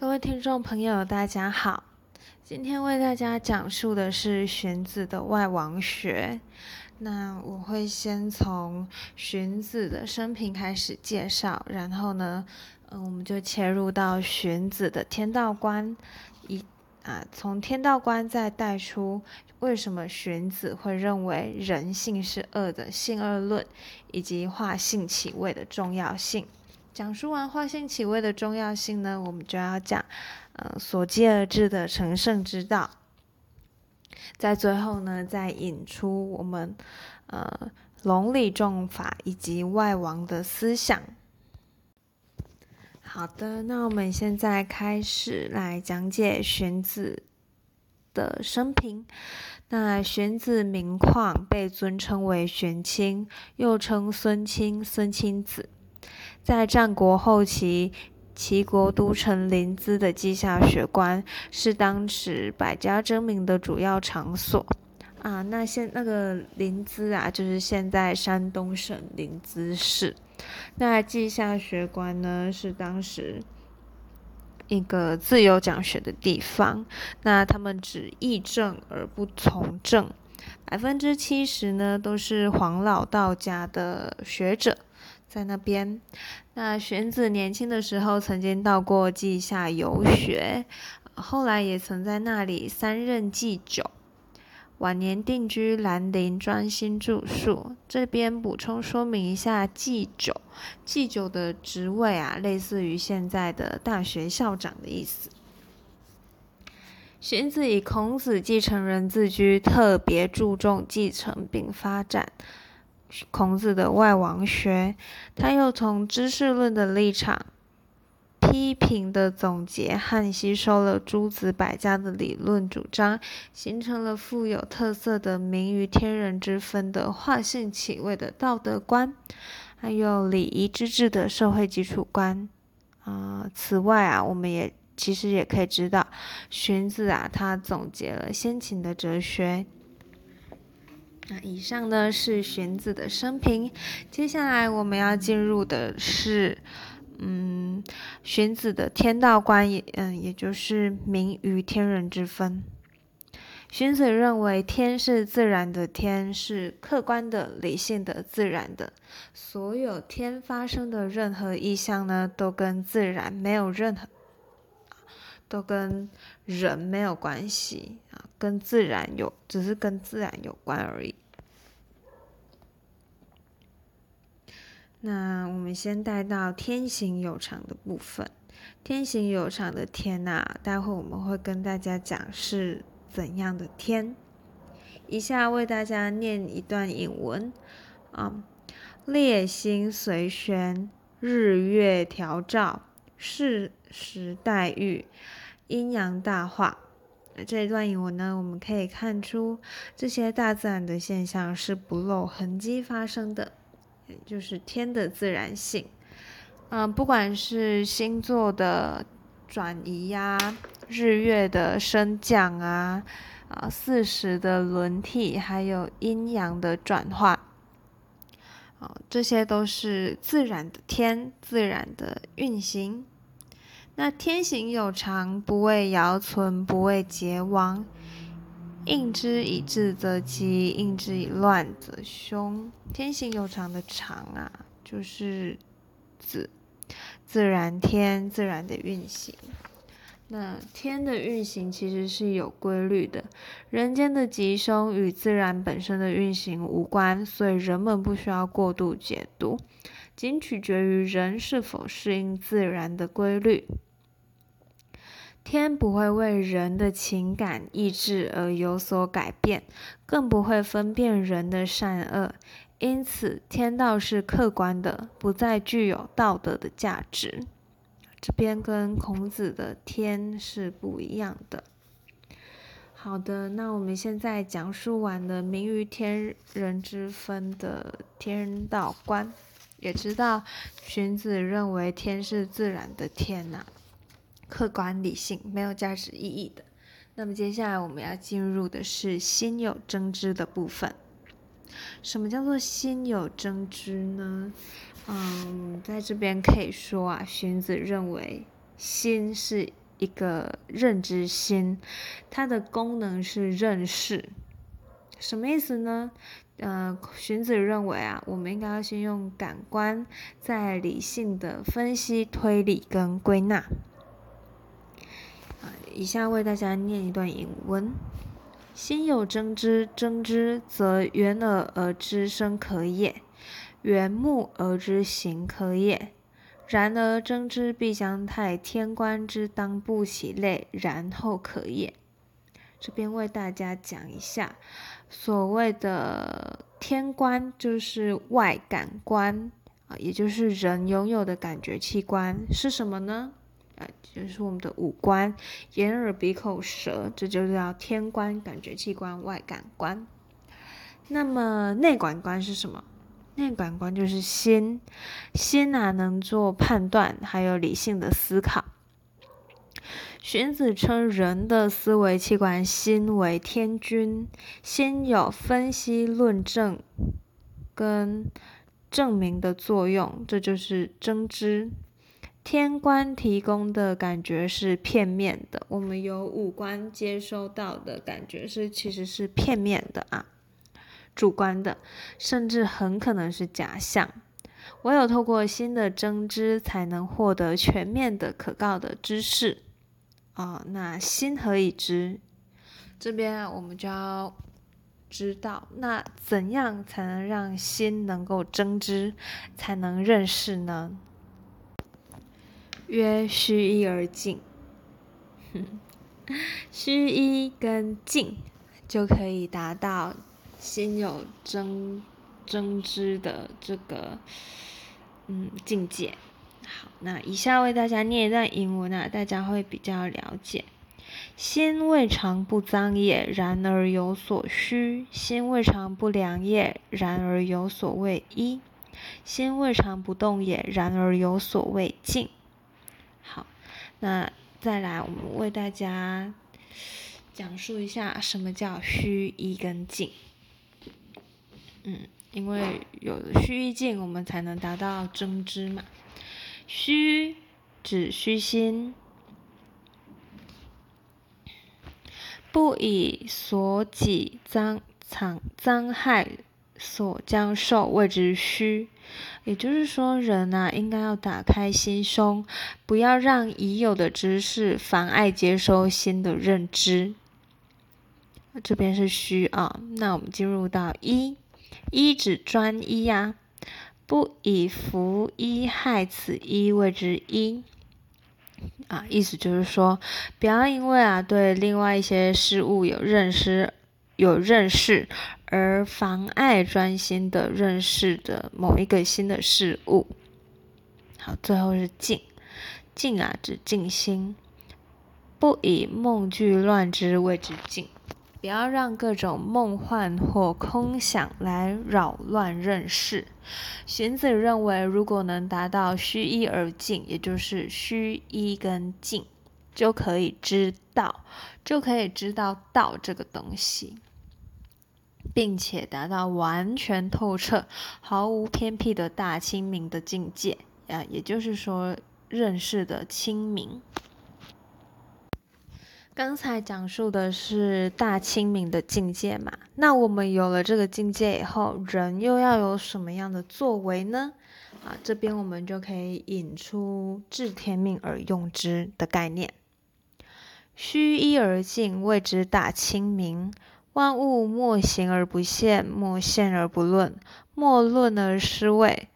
各位听众朋友，大家好。今天为大家讲述的是荀子的外王学。那我会先从荀子的生平开始介绍，然后呢，嗯，我们就切入到荀子的天道观，一啊，从天道观再带出为什么荀子会认为人性是恶的性恶论，以及化性起位的重要性。讲述完化性起位的重要性呢，我们就要讲，呃，所接而至的成圣之道。在最后呢，再引出我们，呃，龙理众法以及外王的思想。好的，那我们现在开始来讲解荀子的生平。那荀子名况，被尊称为荀卿，又称孙卿、孙卿子。在战国后期，齐国都城临淄的稷下学官是当时百家争鸣的主要场所啊。那现那个临淄啊，就是现在山东省临淄市。那稷下学官呢，是当时一个自由讲学的地方。那他们只议政而不从政，百分之七十呢都是黄老道家的学者。在那边，那荀子年轻的时候曾经到过稷下游学，后来也曾在那里三任祭酒，晚年定居兰陵，专心著述。这边补充说明一下，祭酒，祭酒的职位啊，类似于现在的大学校长的意思。荀子以孔子继承人自居，特别注重继承并发展。孔子的外王学，他又从知识论的立场批评的总结和吸收了诸子百家的理论主张，形成了富有特色的名于天人之分的化性起位的道德观，还有礼仪之治的社会基础观。啊，此外啊，我们也其实也可以知道，荀子啊，他总结了先秦的哲学。那以上呢是荀子的生平，接下来我们要进入的是，嗯，荀子的天道观，也嗯，也就是名于天人之分。荀子认为天是自然的，天是客观的、理性的、自然的，所有天发生的任何意象呢，都跟自然没有任何，都跟人没有关系啊，跟自然有，只是跟自然有关而已。那我们先带到天行有常的部分。天行有常的天呐，待会我们会跟大家讲是怎样的天。以下为大家念一段引文啊：列星随旋，日月调照，是时待遇，阴阳大化。这一段引文呢，我们可以看出这些大自然的现象是不露痕迹发生的。就是天的自然性，嗯，不管是星座的转移呀，日月的升降啊，啊，四时的轮替，还有阴阳的转化，啊，这些都是自然的天自然的运行。那天行有常，不为尧存，不为桀亡。应之以治则吉，应之以乱则凶。天行有常的常啊，就是自自然天自然的运行。那天的运行其实是有规律的，人间的吉凶与自然本身的运行无关，所以人们不需要过度解读，仅取决于人是否适应自然的规律。天不会为人的情感意志而有所改变，更不会分辨人的善恶，因此天道是客观的，不再具有道德的价值。这边跟孔子的天是不一样的。好的，那我们现在讲述完了名于天人之分的天道观，也知道荀子认为天是自然的天呐。客观理性没有价值意义的。那么接下来我们要进入的是心有争知的部分。什么叫做心有争知呢？嗯，在这边可以说啊，荀子认为心是一个认知心，它的功能是认识。什么意思呢？呃，荀子认为啊，我们应该要先用感官，再理性的分析、推理跟归纳。以下为大家念一段引文：心有争之，争之则远耳而知声可也，远目而知行可也。然而争之必将太天官之当不起类，然后可也。这边为大家讲一下，所谓的天官就是外感官啊，也就是人拥有的感觉器官是什么呢？就是我们的五官，眼、耳、鼻、口、舌，这就叫天官感觉器官外感官。那么内感官是什么？内感官就是心，心啊能做判断，还有理性的思考。荀子称人的思维器官心为天君，心有分析、论证跟证明的作用，这就是真知。天官提供的感觉是片面的，我们由五官接收到的感觉是其实是片面的啊，主观的，甚至很可能是假象。唯有透过心的真知，才能获得全面的、可靠的知识。啊，那心何以知？这边啊我们就要知道，那怎样才能让心能够真知，才能认识呢？曰：虚一而静。虚一跟静就可以达到心有真真知的这个嗯境界。好，那以下为大家念一段英文啊，大家会比较了解。心未尝不脏也，然而有所虚；心未尝不凉也，然而有所谓一；心未尝不动也，然而有所谓静。那再来，我们为大家讲述一下什么叫虚一跟静。嗯，因为有了虚一静，我们才能达到真知嘛。虚指虚心，不以所己脏藏脏害所将受谓之虚。也就是说，人啊，应该要打开心胸，不要让已有的知识妨碍接收新的认知。这边是虚啊，那我们进入到一，一指专一呀。不以服一害此一谓之一啊，意思就是说，不要因为啊对另外一些事物有认识、有认识，而妨碍专心的认识的某一个新的事物。好，最后是静，静啊指静心，不以梦俱乱之谓之静。不要让各种梦幻或空想来扰乱认识。荀子认为，如果能达到虚一而静，也就是虚一跟静，就可以知道，就可以知道道这个东西，并且达到完全透彻、毫无偏僻的大清明的境界啊，也就是说，认识的清明。刚才讲述的是大清明的境界嘛？那我们有了这个境界以后，人又要有什么样的作为呢？啊，这边我们就可以引出“治天命而用之”的概念。虚一而静，谓之大清明。万物莫行而不现，莫现而不论，莫论而失位。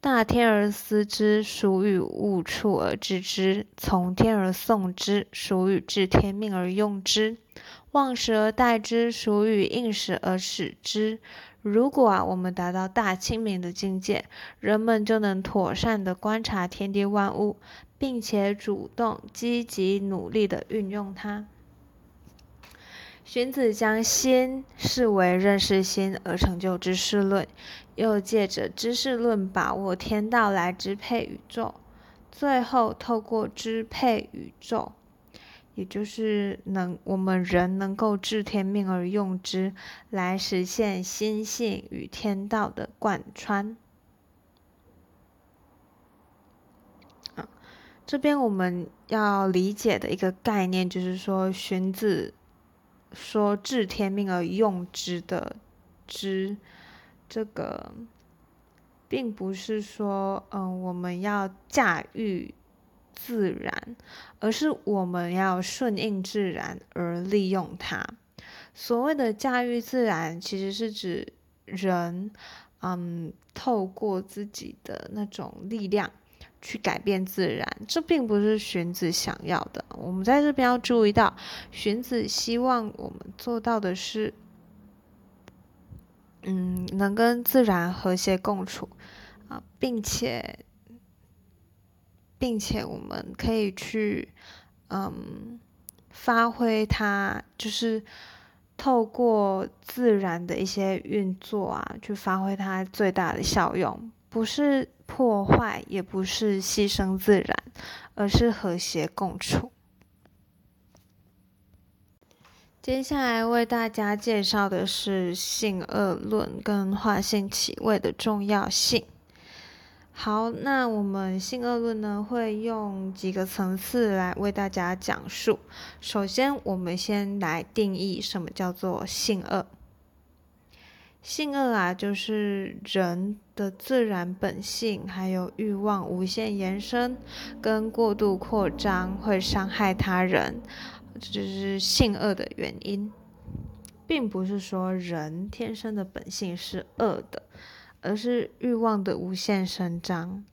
大天而思之，属与物处而知之；从天而送之，属与治天命而用之；忘时而待之，属与应时而使之。如果啊，我们达到大清明的境界，人们就能妥善的观察天地万物，并且主动、积极、努力的运用它。荀子将心视为认识心而成就知识论，又借着知识论把握天道来支配宇宙，最后透过支配宇宙，也就是能我们人能够治天命而用之，来实现心性与天道的贯穿。这边我们要理解的一个概念，就是说荀子说“治天命而用之”的“之”，这个并不是说，嗯，我们要驾驭自然，而是我们要顺应自然而利用它。所谓的驾驭自然，其实是指人，嗯，透过自己的那种力量。去改变自然，这并不是荀子想要的。我们在这边要注意到，荀子希望我们做到的是，嗯，能跟自然和谐共处啊，并且，并且我们可以去，嗯，发挥它，就是透过自然的一些运作啊，去发挥它最大的效用，不是。破坏也不是牺牲自然，而是和谐共处。接下来为大家介绍的是性恶论跟化性起位的重要性。好，那我们性恶论呢，会用几个层次来为大家讲述。首先，我们先来定义什么叫做性恶。性恶啊，就是人的自然本性，还有欲望无限延伸跟过度扩张，会伤害他人，这就是性恶的原因，并不是说人天生的本性是恶的，而是欲望的无限伸张。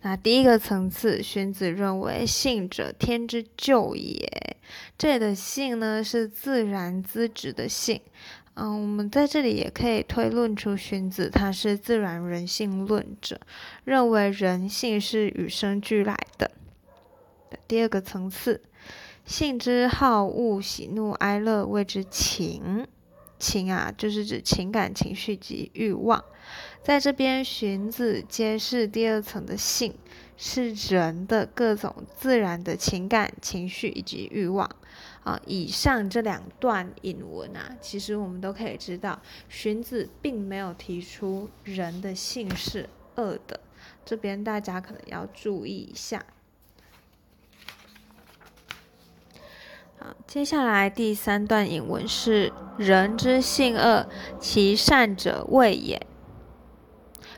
那第一个层次，荀子认为性者天之救也，这里的性呢，是自然资质的性。嗯，我们在这里也可以推论出荀子他是自然人性论者，认为人性是与生俱来的。第二个层次，性之好恶、喜怒哀乐谓之情。情啊，就是指情感情绪及欲望。在这边，荀子揭示第二层的性是人的各种自然的情感情绪以及欲望。啊，以上这两段引文啊，其实我们都可以知道，荀子并没有提出人的性是恶的，这边大家可能要注意一下。好，接下来第三段引文是“人之性恶，其善者畏也”。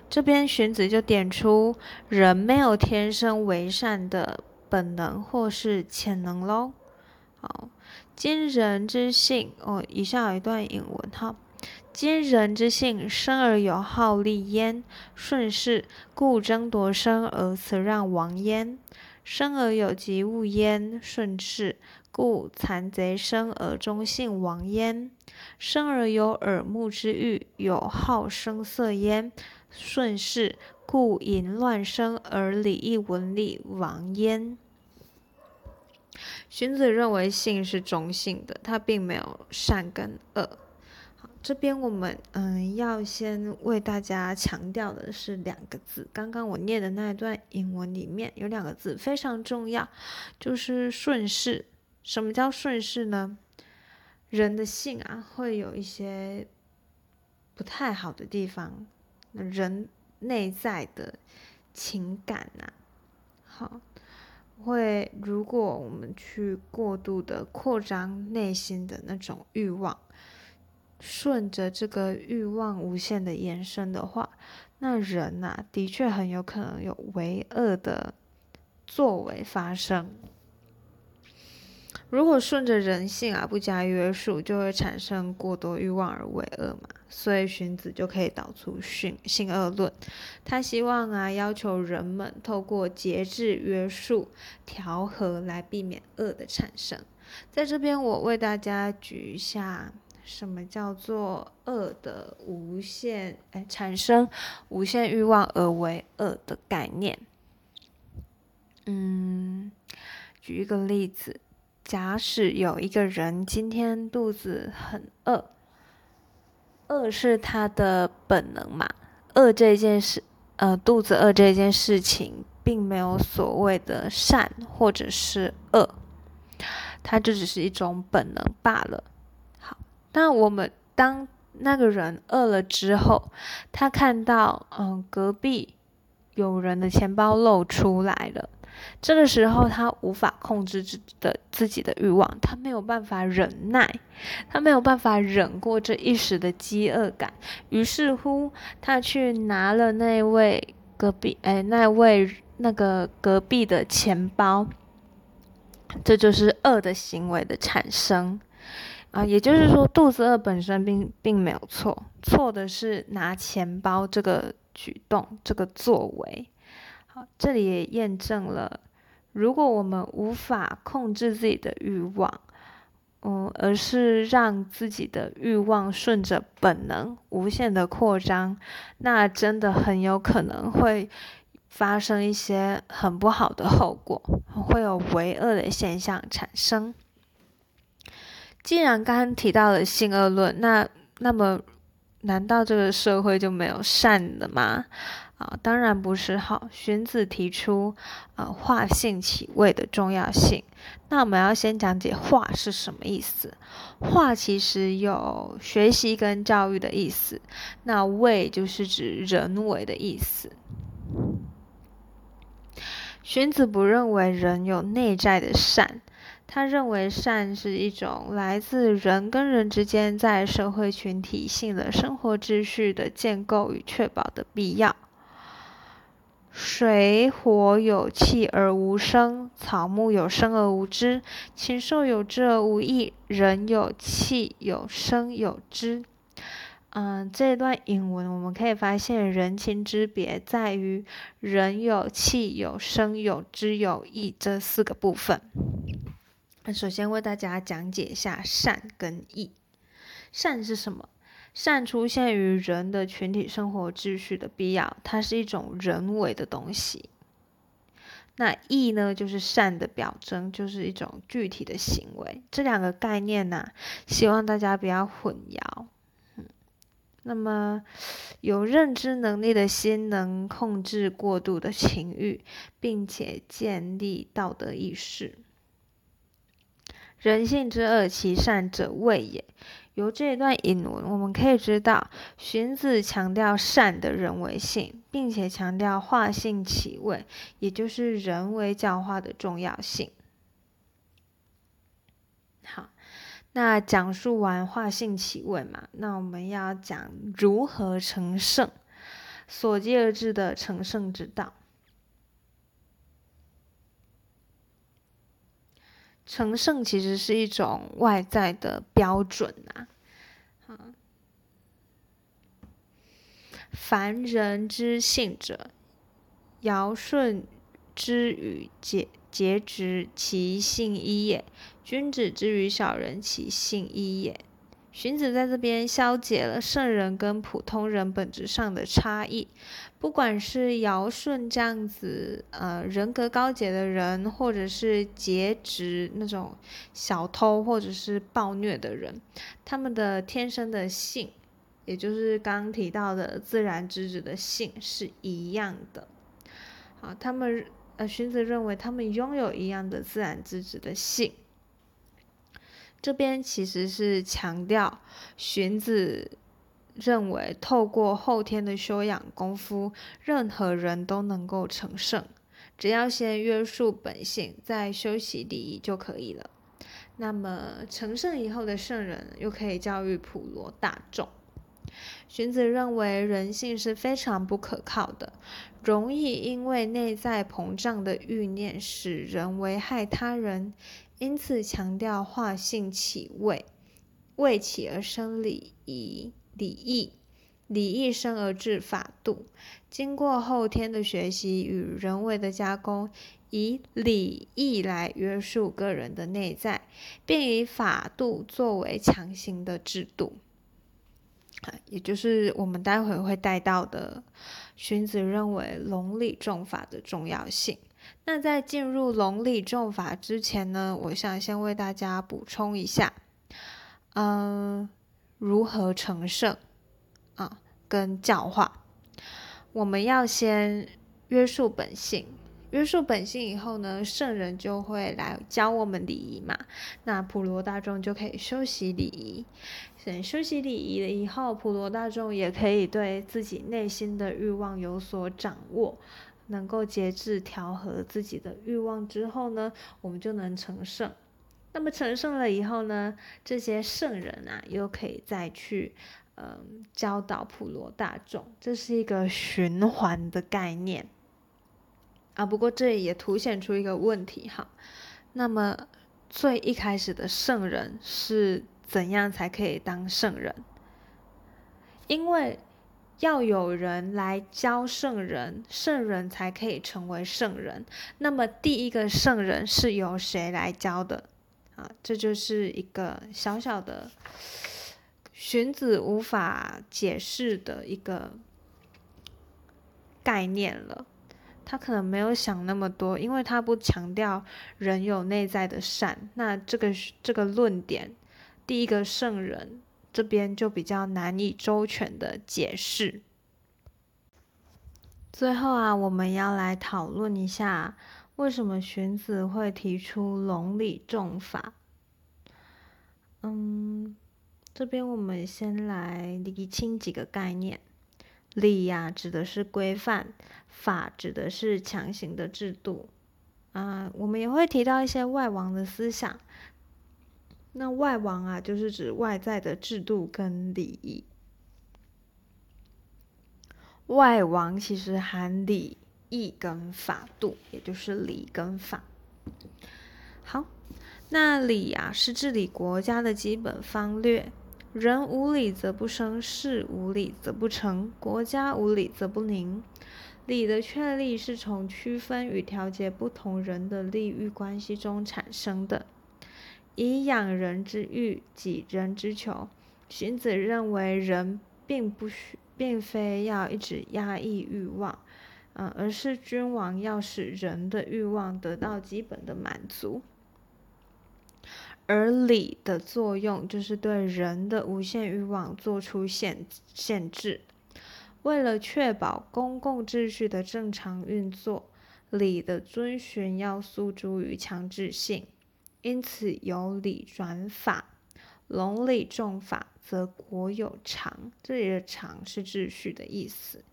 这边荀子就点出，人没有天生为善的本能或是潜能喽。好，今人之性哦，以下有一段引文哈。今人之性，生而有好利焉，顺势，故争夺生而辞让亡焉；生而有及物焉，顺势，故残贼生而忠信亡焉；生而有耳目之欲，有好声色焉，顺势，故淫乱生而礼义文礼亡焉。荀子认为性是中性的，它并没有善跟恶。好，这边我们嗯要先为大家强调的是两个字，刚刚我念的那一段英文里面有两个字非常重要，就是顺势。什么叫顺势呢？人的性啊会有一些不太好的地方，人内在的情感呐，好。会，如果我们去过度的扩张内心的那种欲望，顺着这个欲望无限的延伸的话，那人呐，的确很有可能有为恶的作为发生。如果顺着人性啊不加约束，就会产生过多欲望而为恶嘛。所以荀子就可以导出性性恶论。他希望啊要求人们透过节制、约束、调和来避免恶的产生。在这边，我为大家举一下什么叫做恶的无限哎产生无限欲望而为恶的概念。嗯，举一个例子。假使有一个人今天肚子很饿，饿是他的本能嘛？饿这件事，呃，肚子饿这件事情，并没有所谓的善或者是恶，它就只是一种本能罢了。好，那我们当那个人饿了之后，他看到嗯隔壁有人的钱包露出来了，这个时候他无法控制自的自己的欲望，他没有办法忍耐，他没有办法忍过这一时的饥饿感，于是乎他去拿了那位隔壁哎那位那个隔壁的钱包，这就是恶的行为的产生。啊，也就是说，肚子饿本身并并没有错，错的是拿钱包这个举动、这个作为。好，这里也验证了，如果我们无法控制自己的欲望，嗯，而是让自己的欲望顺着本能无限的扩张，那真的很有可能会发生一些很不好的后果，会有为恶的现象产生。既然刚刚提到了性恶论，那那么难道这个社会就没有善的吗？啊，当然不是。好，荀子提出呃化性起位的重要性。那我们要先讲解化是什么意思。化其实有学习跟教育的意思，那位就是指人为的意思。荀子不认为人有内在的善。他认为善是一种来自人跟人之间在社会群体性的生活秩序的建构与确保的必要。水火有气而无声，草木有生而无知，禽兽有知而无益，人有气有声有知。嗯，这段引文我们可以发现人情之别在于人有气有声有知有义这四个部分。那首先为大家讲解一下善跟义。善是什么？善出现于人的群体生活秩序的必要，它是一种人为的东西。那义呢，就是善的表征，就是一种具体的行为。这两个概念呢，希望大家不要混淆。嗯，那么有认知能力的心能控制过度的情欲，并且建立道德意识。人性之恶，其善者谓也。由这一段引文，我们可以知道，荀子强调善的人为性，并且强调化性起位，也就是人为教化的重要性。好，那讲述完化性起位嘛，那我们要讲如何成圣，所接而至的成圣之道。成圣其实是一种外在的标准呐，啊，凡人之性者，尧舜之与节节直，其性一也；君子之与小人，其性一也。荀子在这边消解了圣人跟普通人本质上的差异。不管是尧舜这样子，呃，人格高洁的人，或者是节直那种小偷或者是暴虐的人，他们的天生的性，也就是刚刚提到的自然之子的性是一样的。好，他们呃，荀子认为他们拥有一样的自然之子的性。这边其实是强调，荀子认为透过后天的修养功夫，任何人都能够成圣，只要先约束本性，再修习礼仪就可以了。那么成圣以后的圣人，又可以教育普罗大众。荀子认为人性是非常不可靠的，容易因为内在膨胀的欲念，使人危害他人。因此强调化性起位，位起而生礼仪礼义，礼义生而治法度。经过后天的学习与人为的加工，以礼义来约束个人的内在，并以法度作为强行的制度。也就是我们待会会带到的，荀子认为隆礼重法的重要性。那在进入龙理重法之前呢，我想先为大家补充一下，嗯，如何成圣啊，跟教化，我们要先约束本性，约束本性以后呢，圣人就会来教我们礼仪嘛，那普罗大众就可以修习礼仪，等修习礼仪了以后，普罗大众也可以对自己内心的欲望有所掌握。能够节制调和自己的欲望之后呢，我们就能成圣。那么成圣了以后呢，这些圣人啊，又可以再去嗯教导普罗大众，这是一个循环的概念啊。不过这也凸显出一个问题哈。那么最一开始的圣人是怎样才可以当圣人？因为要有人来教圣人，圣人才可以成为圣人。那么第一个圣人是由谁来教的？啊，这就是一个小小的荀子无法解释的一个概念了。他可能没有想那么多，因为他不强调人有内在的善。那这个这个论点，第一个圣人这边就比较难以周全的解释。最后啊，我们要来讨论一下。为什么荀子会提出伦理重法？嗯，这边我们先来理清几个概念。礼呀，指的是规范；法指的是强行的制度。啊，我们也会提到一些外王的思想。那外王啊，就是指外在的制度跟礼仪。外王其实含礼。义跟法度，也就是礼跟法。好，那礼啊是治理国家的基本方略。人无礼则不生，事无礼则不成，国家无礼则不宁。礼的确立是从区分与调节不同人的利益关系中产生的，以养人之欲，己人之求。荀子认为，人并不需，并非要一直压抑欲望。嗯，而是君王要使人的欲望得到基本的满足，而礼的作用就是对人的无限欲望做出限限制。为了确保公共秩序的正常运作，礼的遵循要诉诸于强制性，因此由礼转法，隆礼重法。则国有常，这里的常是秩序的意思，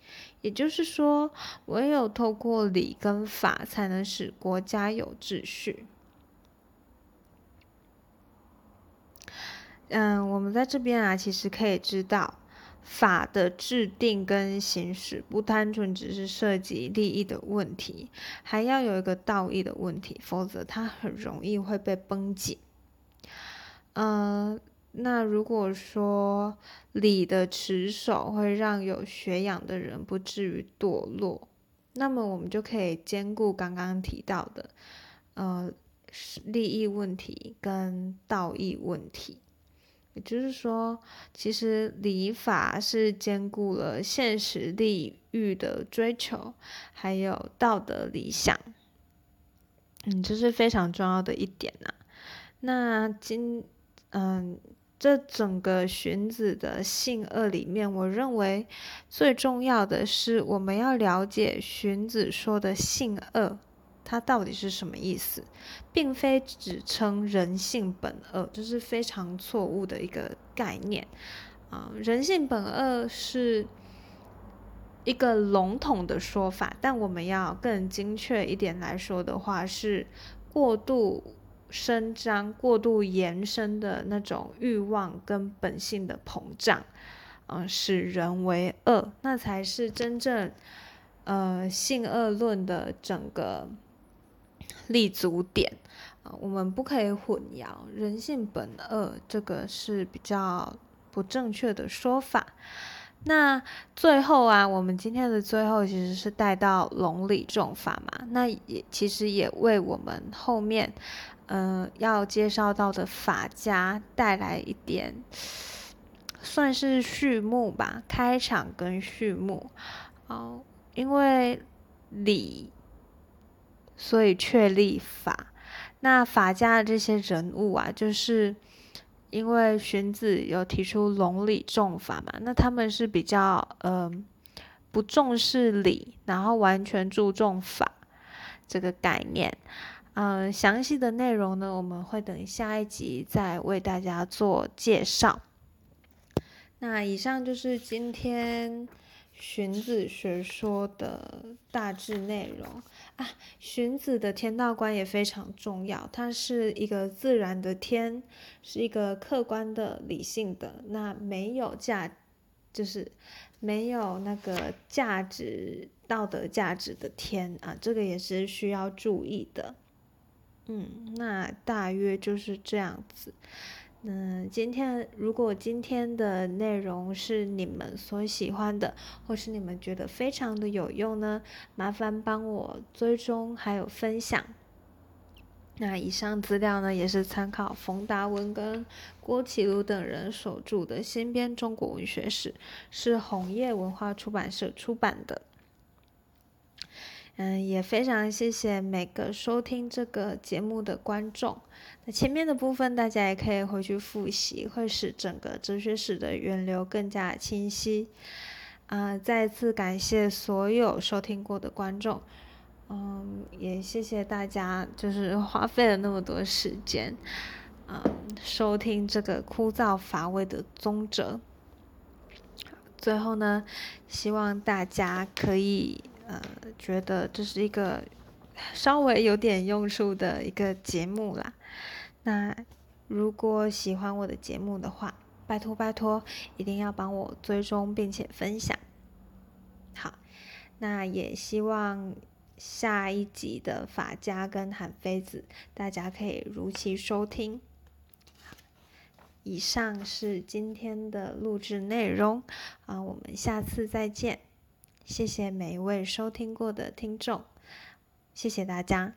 也就是说，唯有透过礼跟法，才能使国家有秩序。嗯，我们在这边啊，其实可以知道，法的制定跟行使，不单纯只是涉及利益的问题，还要有一个道义的问题，否则它很容易会被崩解。嗯。那如果说礼的持守会让有学养的人不至于堕落，那么我们就可以兼顾刚刚提到的，呃，利益问题跟道义问题。就是说，其实礼法是兼顾了现实利欲的追求，还有道德理想。嗯，这是非常重要的一点呐。那今，嗯。这整个荀子的性恶里面，我认为最重要的是我们要了解荀子说的性恶，它到底是什么意思，并非只称人性本恶，这是非常错误的一个概念啊。人性本恶是一个笼统的说法，但我们要更精确一点来说的话，是过度。伸张过度延伸的那种欲望跟本性的膨胀，嗯，使人为恶，那才是真正呃性恶论的整个立足点啊。我们不可以混淆人性本恶，这个是比较不正确的说法。那最后啊，我们今天的最后其实是带到龙理重法嘛，那也其实也为我们后面。嗯，要介绍到的法家带来一点，算是序幕吧，开场跟序幕。哦，因为礼，所以确立法。那法家的这些人物啊，就是因为荀子有提出隆礼重法嘛，那他们是比较嗯不重视礼，然后完全注重法这个概念。嗯，详细的内容呢，我们会等下一集再为大家做介绍。那以上就是今天荀子学说的大致内容啊。荀子的天道观也非常重要，它是一个自然的天，是一个客观的、理性的，那没有价，就是没有那个价值、道德价值的天啊，这个也是需要注意的。嗯，那大约就是这样子。嗯，今天如果今天的内容是你们所喜欢的，或是你们觉得非常的有用呢，麻烦帮我追踪还有分享。那以上资料呢，也是参考冯达文跟郭启儒等人所著的《新编中国文学史》，是红叶文化出版社出版的。嗯，也非常谢谢每个收听这个节目的观众。那前面的部分大家也可以回去复习，会使整个哲学史的源流更加清晰。啊，再次感谢所有收听过的观众。嗯，也谢谢大家，就是花费了那么多时间，嗯，收听这个枯燥乏味的宗哲。最后呢，希望大家可以。呃，觉得这是一个稍微有点用处的一个节目啦。那如果喜欢我的节目的话，拜托拜托，一定要帮我追踪并且分享。好，那也希望下一集的法家跟韩非子，大家可以如期收听。以上是今天的录制内容啊，我们下次再见。谢谢每一位收听过的听众，谢谢大家。